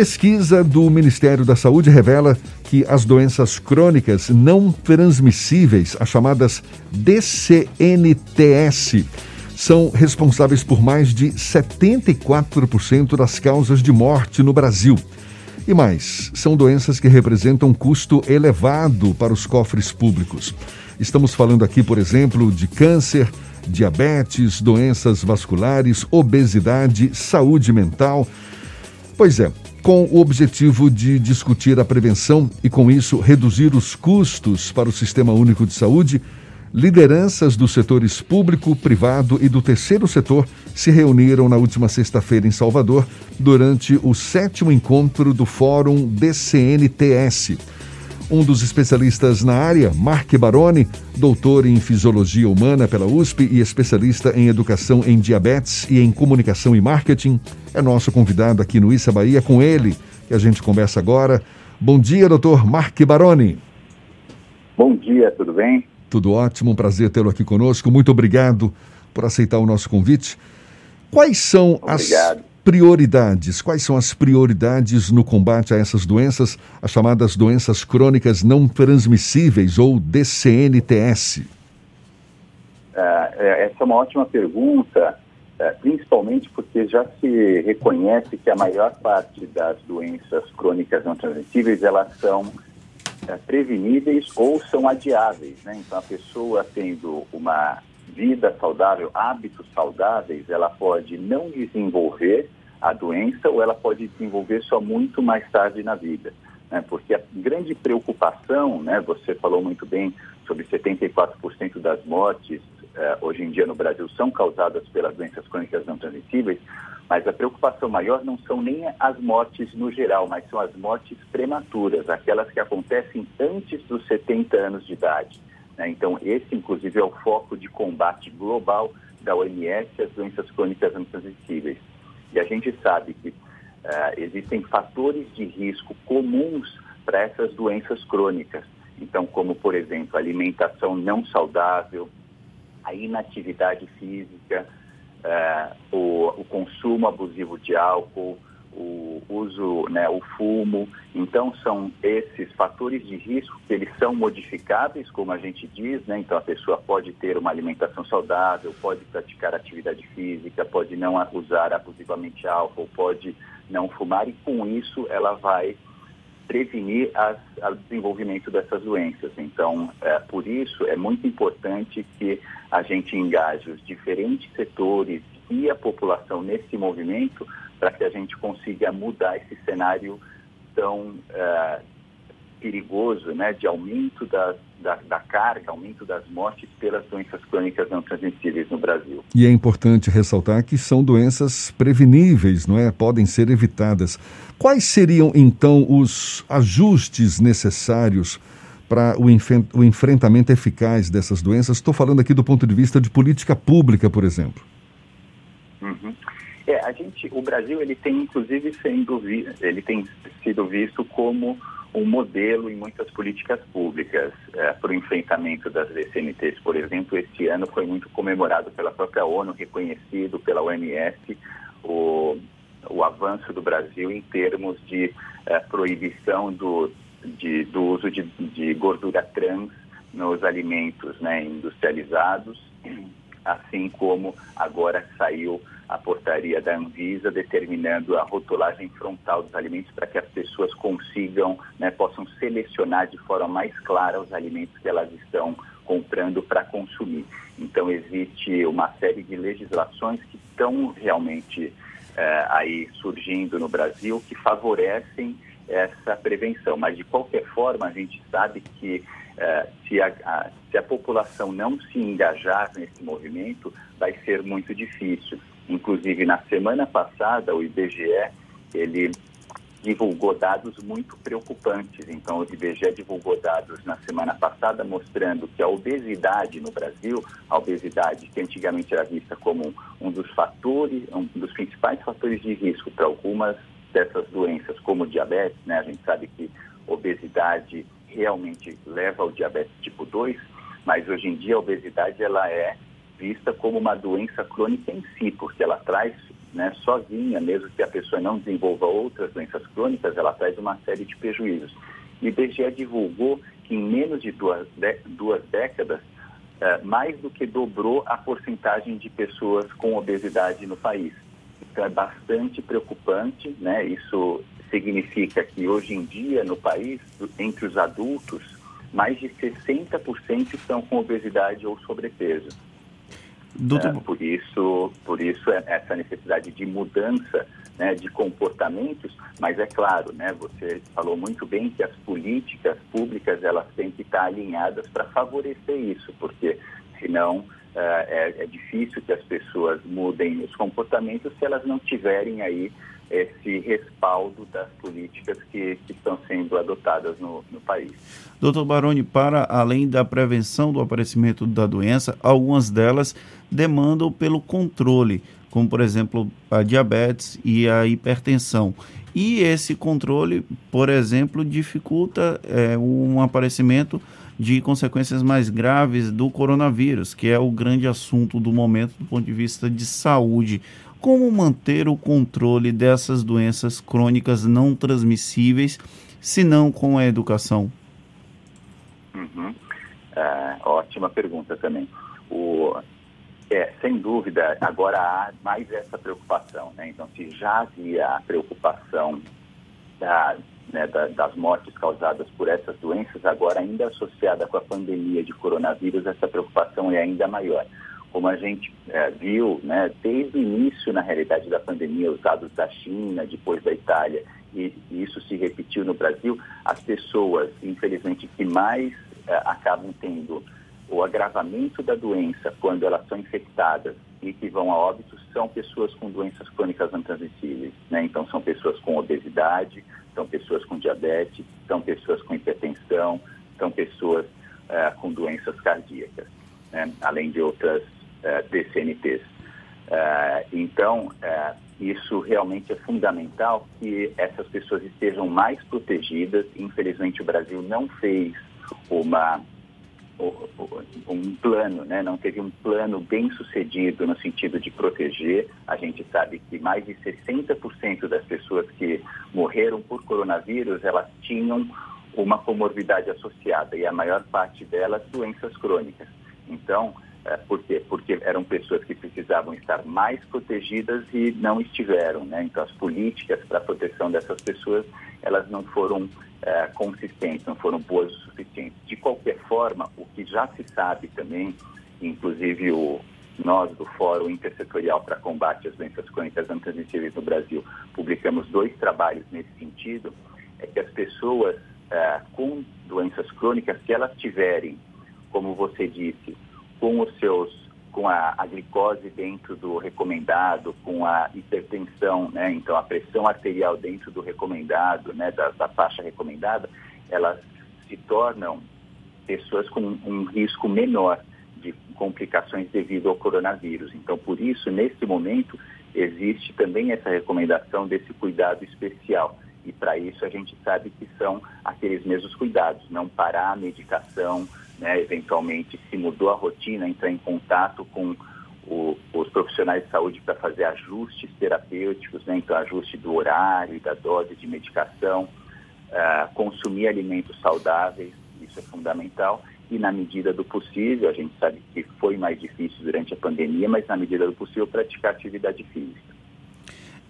Pesquisa do Ministério da Saúde revela que as doenças crônicas não transmissíveis, as chamadas DCNTS, são responsáveis por mais de 74% das causas de morte no Brasil. E mais, são doenças que representam custo elevado para os cofres públicos. Estamos falando aqui, por exemplo, de câncer, diabetes, doenças vasculares, obesidade, saúde mental. Pois é, com o objetivo de discutir a prevenção e, com isso, reduzir os custos para o Sistema Único de Saúde, Lideranças dos setores público, privado e do terceiro setor se reuniram na última sexta-feira em Salvador durante o sétimo encontro do Fórum DCNTS. Um dos especialistas na área, Mark Baroni, doutor em Fisiologia Humana pela USP e especialista em Educação em Diabetes e em Comunicação e Marketing, é nosso convidado aqui no Issa Bahia. Com ele que a gente conversa agora. Bom dia, doutor Mark Baroni. Bom dia, tudo bem? Tudo ótimo, um prazer tê-lo aqui conosco. Muito obrigado por aceitar o nosso convite. Quais são obrigado. as prioridades? Quais são as prioridades no combate a essas doenças, as chamadas doenças crônicas não transmissíveis ou DCNTS? Uh, essa é uma ótima pergunta, uh, principalmente porque já se reconhece que a maior parte das doenças crônicas não transmissíveis elas são é, preveníveis ou são adiáveis. Né? Então, a pessoa tendo uma vida saudável, hábitos saudáveis, ela pode não desenvolver a doença ou ela pode desenvolver só muito mais tarde na vida. Né? Porque a grande preocupação, né, você falou muito bem sobre 74% das mortes eh, hoje em dia no Brasil são causadas pelas doenças crônicas não transmissíveis, mas a preocupação maior não são nem as mortes no geral, mas são as mortes prematuras, aquelas que acontecem antes dos 70 anos de idade. Né? Então, esse, inclusive, é o foco de combate global da OMS às doenças crônicas não transmissíveis. E a gente sabe que uh, existem fatores de risco comuns para essas doenças crônicas. Então, como, por exemplo, alimentação não saudável, a inatividade física, é, o, o, consumo abusivo de álcool, o uso, né, o fumo. Então, são esses fatores de risco que eles são modificáveis, como a gente diz, né? Então, a pessoa pode ter uma alimentação saudável, pode praticar atividade física, pode não usar abusivamente álcool, pode não fumar e, com isso, ela vai prevenir o desenvolvimento dessas doenças. Então, é, por isso, é muito importante que a gente engaje os diferentes setores e a população nesse movimento para que a gente consiga mudar esse cenário tão é, perigoso né, de aumento da, da, da, carga, aumento das mortes pelas doenças crônicas não transmissíveis no Brasil. E é importante ressaltar que são doenças preveníveis, não é? Podem ser evitadas. Quais seriam, então, os ajustes necessários para o, o enfrentamento eficaz dessas doenças? Estou falando aqui do ponto de vista de política pública, por exemplo. É, a gente, o Brasil, ele tem, inclusive, sendo, ele tem sido visto como um modelo em muitas políticas públicas é, para o enfrentamento das DCNTs. Por exemplo, este ano foi muito comemorado pela própria ONU, reconhecido pela OMS o, o avanço do Brasil em termos de é, proibição do, de, do uso de, de gordura trans nos alimentos né, industrializados, assim como agora saiu a portaria da Anvisa determinando a rotulagem frontal dos alimentos para que as pessoas consigam, né, possam selecionar de forma mais clara os alimentos que elas estão comprando para consumir. Então existe uma série de legislações que estão realmente é, aí surgindo no Brasil que favorecem essa prevenção. Mas de qualquer forma a gente sabe que se, a, a, se a população não se engajar nesse movimento, vai ser muito difícil. Inclusive, na semana passada, o IBGE, ele divulgou dados muito preocupantes. Então, o IBGE divulgou dados na semana passada mostrando que a obesidade no Brasil, a obesidade que antigamente era vista como um dos fatores, um dos principais fatores de risco para algumas dessas doenças, como diabetes, né? A gente sabe que obesidade realmente leva ao diabetes tipo 2, mas hoje em dia a obesidade ela é vista como uma doença crônica em si, porque ela traz né, sozinha, mesmo que a pessoa não desenvolva outras doenças crônicas, ela traz uma série de prejuízos. E o IBGE divulgou que em menos de duas, de, duas décadas, é, mais do que dobrou a porcentagem de pessoas com obesidade no país. Então é bastante preocupante, né? Isso significa que hoje em dia no país, entre os adultos, mais de 60% estão com obesidade ou sobrepeso. Doutor... É, por isso, por isso é essa necessidade de mudança né, de comportamentos, mas é claro, né, você falou muito bem que as políticas públicas elas têm que estar alinhadas para favorecer isso, porque senão é, é, difícil que as pessoas mudem os comportamentos se elas não tiverem aí esse respaldo das políticas que, que estão sendo adotadas no, no, país. Doutor Baroni, para além da prevenção do aparecimento da doença, algumas delas demandam pelo controle, como por exemplo a diabetes e a hipertensão. E esse controle, por exemplo, dificulta é, um aparecimento de consequências mais graves do coronavírus, que é o grande assunto do momento do ponto de vista de saúde. Como manter o controle dessas doenças crônicas não transmissíveis, se não com a educação? Uhum. É, ótima pergunta também. O, é, sem dúvida, agora há mais essa preocupação. Né? Então, se já havia a preocupação da, né, da, das mortes causadas por essas doenças, agora ainda associada com a pandemia de coronavírus, essa preocupação é ainda maior como a gente é, viu, né, desde o início, na realidade, da pandemia, os dados da China, depois da Itália, e, e isso se repetiu no Brasil, as pessoas, infelizmente, que mais é, acabam tendo o agravamento da doença quando elas são infectadas e que vão a óbito são pessoas com doenças crônicas não transmissíveis. Né? Então, são pessoas com obesidade, são pessoas com diabetes, são pessoas com hipertensão, são pessoas é, com doenças cardíacas, né? além de outras uh, DCNTs. Uh, então, uh, isso realmente é fundamental que essas pessoas estejam mais protegidas. Infelizmente, o Brasil não fez uma um plano, né? não teve um plano bem sucedido no sentido de proteger. A gente sabe que mais de 60% das pessoas que morreram por coronavírus, elas tinham uma comorbidade associada e a maior parte delas doenças crônicas. Então, por quê? Porque eram pessoas que precisavam estar mais protegidas e não estiveram, né? Então, as políticas para a proteção dessas pessoas, elas não foram é, consistentes, não foram boas o suficiente. De qualquer forma, o que já se sabe também, inclusive o, nós do Fórum Intersetorial para Combate às Doenças Crônicas Não Transmissíveis no Brasil publicamos dois trabalhos nesse sentido, é que as pessoas é, com doenças crônicas, se elas tiverem, como você disse, com os seus com a, a, glicose dentro do recomendado, com a hipertensão, né? Então a pressão arterial dentro do recomendado, né? Da, da faixa recomendada, elas se tornam pessoas com um risco menor de complicações devido ao coronavírus. Então, por isso, nesse momento, existe também essa recomendação desse cuidado especial. E para isso a gente sabe que são aqueles mesmos cuidados, não parar a medicação, né, eventualmente se mudou a rotina, entrar em contato com o, os profissionais de saúde para fazer ajustes terapêuticos, né, então ajuste do horário da dose de medicação, uh, consumir alimentos saudáveis, isso é fundamental, e na medida do possível, a gente sabe que foi mais difícil durante a pandemia, mas na medida do possível praticar atividade física.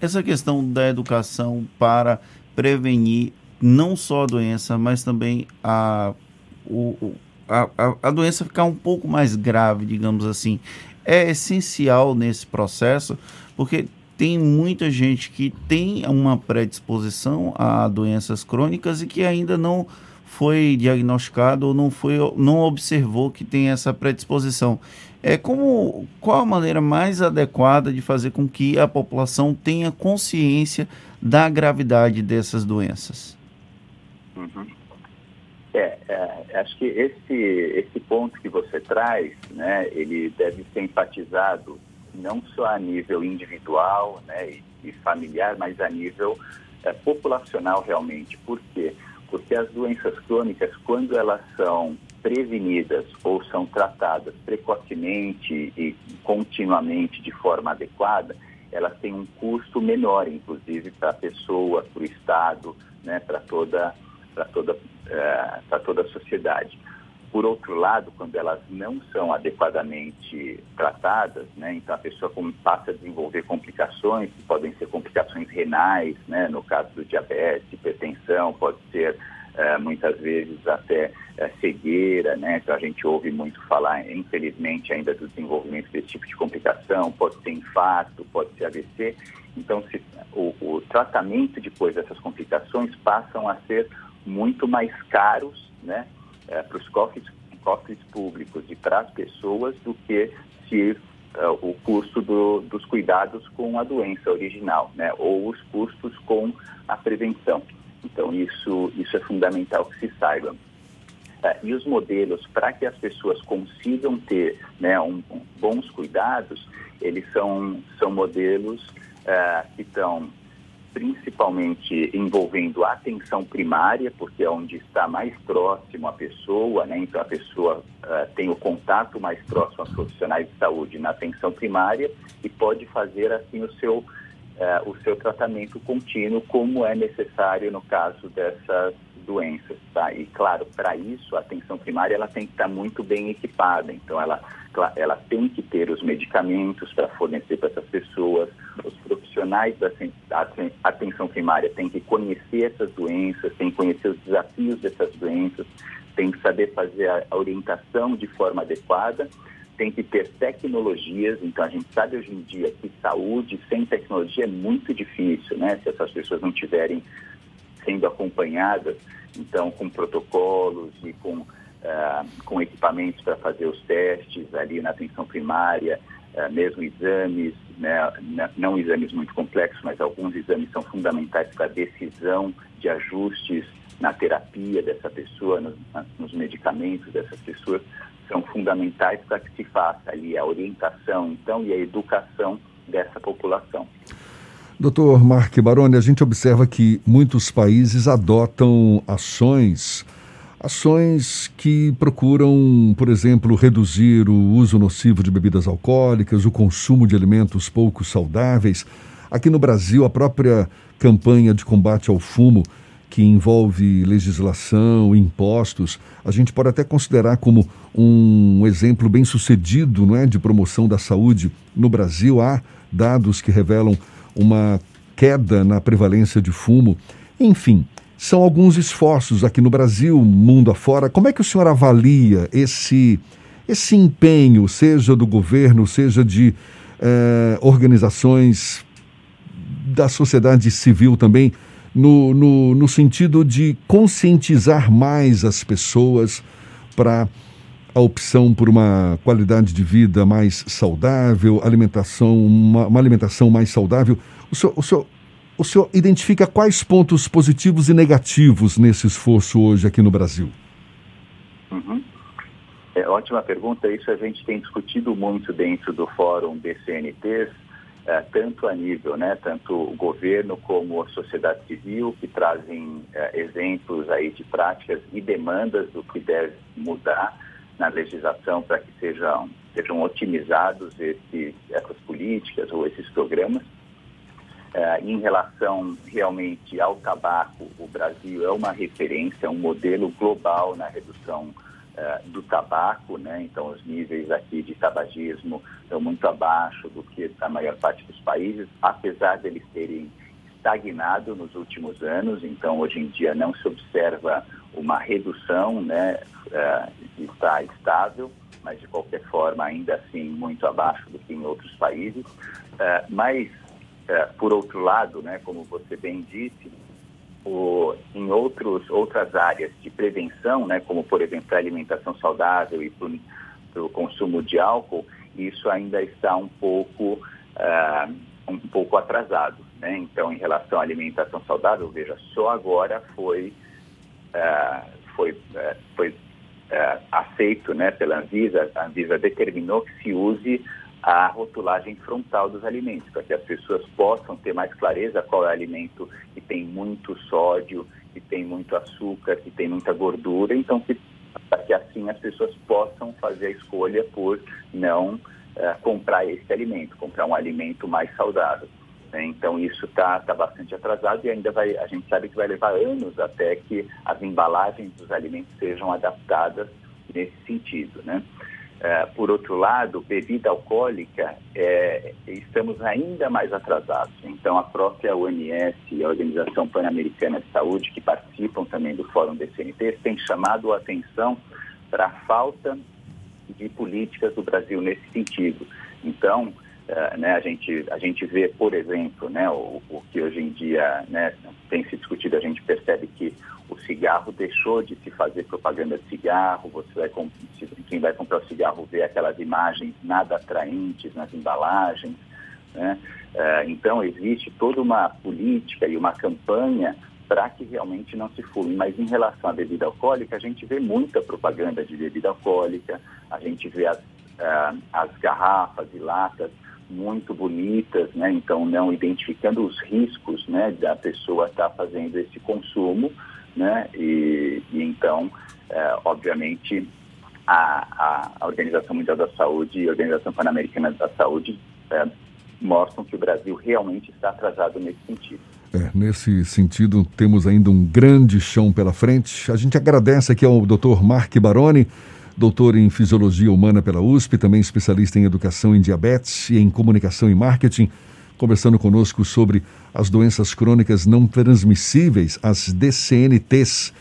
Essa questão da educação para prevenir não só a doença, mas também a, o, a, a, doença ficar um pouco mais grave, digamos assim, é essencial nesse processo, porque tem muita gente que tem uma predisposição a doenças crônicas e que ainda não foi diagnosticado ou não foi não observou que tem essa predisposição. É como qual a maneira mais adequada de fazer com que a população tenha consciência da gravidade dessas doenças? Uhum. É, é, acho que esse, esse ponto que você traz, né, ele deve ser enfatizado não só a nível individual né, e, e familiar, mas a nível é, populacional realmente. Por quê? Porque as doenças crônicas, quando elas são prevenidas ou são tratadas precocemente e continuamente de forma adequada, elas têm um custo menor, inclusive para a pessoa, para o Estado, né, para toda, toda, uh, toda a sociedade. Por outro lado, quando elas não são adequadamente tratadas, né, então a pessoa passa a desenvolver complicações, que podem ser complicações renais, né, no caso do diabetes, hipertensão, pode ser uh, muitas vezes até uh, cegueira, né, então a gente ouve muito falar, infelizmente, ainda do desenvolvimento desse tipo de complicação, pode ser infarto, pode ser AVC. Então, se, o, o tratamento depois dessas complicações passam a ser muito mais caros, né, é, para os cofres, cofres públicos e para as pessoas do que se é, o custo do, dos cuidados com a doença original, né, ou os custos com a prevenção. Então, isso, isso é fundamental que se saiba. É, e os modelos para que as pessoas consigam ter né, um, um, bons cuidados, eles são, são modelos é, que estão principalmente envolvendo a atenção primária, porque é onde está mais próximo a pessoa, né? então a pessoa uh, tem o contato mais próximo aos profissionais de saúde na atenção primária e pode fazer assim o seu, uh, o seu tratamento contínuo, como é necessário no caso dessas doenças. Tá? E claro, para isso a atenção primária ela tem que estar muito bem equipada, então ela, ela tem que ter os medicamentos para fornecer para essas pessoas, os profissionais da atenção primária têm que conhecer essas doenças, têm que conhecer os desafios dessas doenças, têm que saber fazer a orientação de forma adequada, tem que ter tecnologias. Então, a gente sabe hoje em dia que saúde sem tecnologia é muito difícil, né? Se essas pessoas não tiverem sendo acompanhadas, então, com protocolos e com, uh, com equipamentos para fazer os testes ali na atenção primária, uh, mesmo exames, né, não exames muito complexos, mas alguns exames são fundamentais para a decisão de ajustes na terapia dessa pessoa, nos, nos medicamentos dessas pessoas, são fundamentais para que se faça ali a orientação, então, e a educação dessa população. Doutor Mark Baroni, a gente observa que muitos países adotam ações Ações que procuram, por exemplo, reduzir o uso nocivo de bebidas alcoólicas, o consumo de alimentos pouco saudáveis. Aqui no Brasil, a própria campanha de combate ao fumo, que envolve legislação, impostos, a gente pode até considerar como um exemplo bem sucedido não é, de promoção da saúde. No Brasil, há dados que revelam uma queda na prevalência de fumo. Enfim, são alguns esforços aqui no Brasil, mundo afora. Como é que o senhor avalia esse, esse empenho, seja do governo, seja de eh, organizações da sociedade civil também, no, no, no sentido de conscientizar mais as pessoas para a opção por uma qualidade de vida mais saudável, alimentação, uma, uma alimentação mais saudável. O senhor, o senhor o senhor identifica quais pontos positivos e negativos nesse esforço hoje aqui no Brasil? Uhum. É, ótima pergunta. Isso a gente tem discutido muito dentro do Fórum DCNTs, é, tanto a nível, né, tanto o governo como a sociedade civil, que trazem é, exemplos aí de práticas e demandas do que deve mudar na legislação para que sejam, sejam otimizados esses, essas políticas ou esses programas. Uh, em relação realmente ao tabaco, o Brasil é uma referência, é um modelo global na redução uh, do tabaco, né? Então, os níveis aqui de tabagismo estão muito abaixo do que a maior parte dos países, apesar deles terem estagnado nos últimos anos. Então, hoje em dia não se observa uma redução, né? Uh, está estável, mas de qualquer forma ainda assim muito abaixo do que em outros países. mas é, por outro lado, né, como você bem disse, o, em outros, outras áreas de prevenção, né, como por exemplo a alimentação saudável e para o consumo de álcool, isso ainda está um pouco, uh, um pouco atrasado. Né? Então, em relação à alimentação saudável, veja, só agora foi, uh, foi, uh, foi aceito né, pela Anvisa, a Anvisa determinou que se use a rotulagem frontal dos alimentos, para que as pessoas possam ter mais clareza qual é o alimento que tem muito sódio, que tem muito açúcar, que tem muita gordura, então para que assim as pessoas possam fazer a escolha por não uh, comprar esse alimento, comprar um alimento mais saudável. Né? Então isso está tá bastante atrasado e ainda vai, a gente sabe que vai levar anos até que as embalagens dos alimentos sejam adaptadas nesse sentido, né? É, por outro lado, bebida alcoólica, é, estamos ainda mais atrasados. Então, a própria OMS e a Organização Pan-Americana de Saúde, que participam também do Fórum DCNT, têm chamado a atenção para a falta de políticas do Brasil nesse sentido. Então, Uh, né, a, gente, a gente vê, por exemplo, né, o, o que hoje em dia né, tem se discutido, a gente percebe que o cigarro deixou de se fazer propaganda de cigarro, você vai, quem vai comprar o cigarro vê aquelas imagens nada atraentes nas embalagens. Né? Uh, então, existe toda uma política e uma campanha para que realmente não se fume. Mas em relação à bebida alcoólica, a gente vê muita propaganda de bebida alcoólica, a gente vê as, uh, as garrafas e latas muito bonitas, né? Então não identificando os riscos, né, da pessoa estar tá fazendo esse consumo, né? E, e então, é, obviamente, a, a, Organização Mundial da Saúde e a Organização Pan-Americana da Saúde é, mostram que o Brasil realmente está atrasado nesse sentido. É, nesse sentido, temos ainda um grande chão pela frente. A gente agradece aqui ao Dr. Mark Baroni doutor em Fisiologia Humana pela USP, também especialista em Educação em Diabetes e em Comunicação e Marketing, conversando conosco sobre as doenças crônicas não transmissíveis, as DCNTs,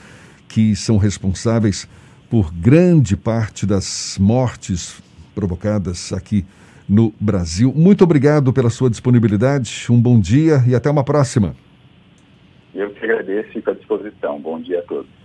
que são responsáveis por grande parte das mortes provocadas aqui no Brasil. Muito obrigado pela sua disponibilidade, um bom dia e até uma próxima. Eu que agradeço e fico à disposição. Bom dia a todos.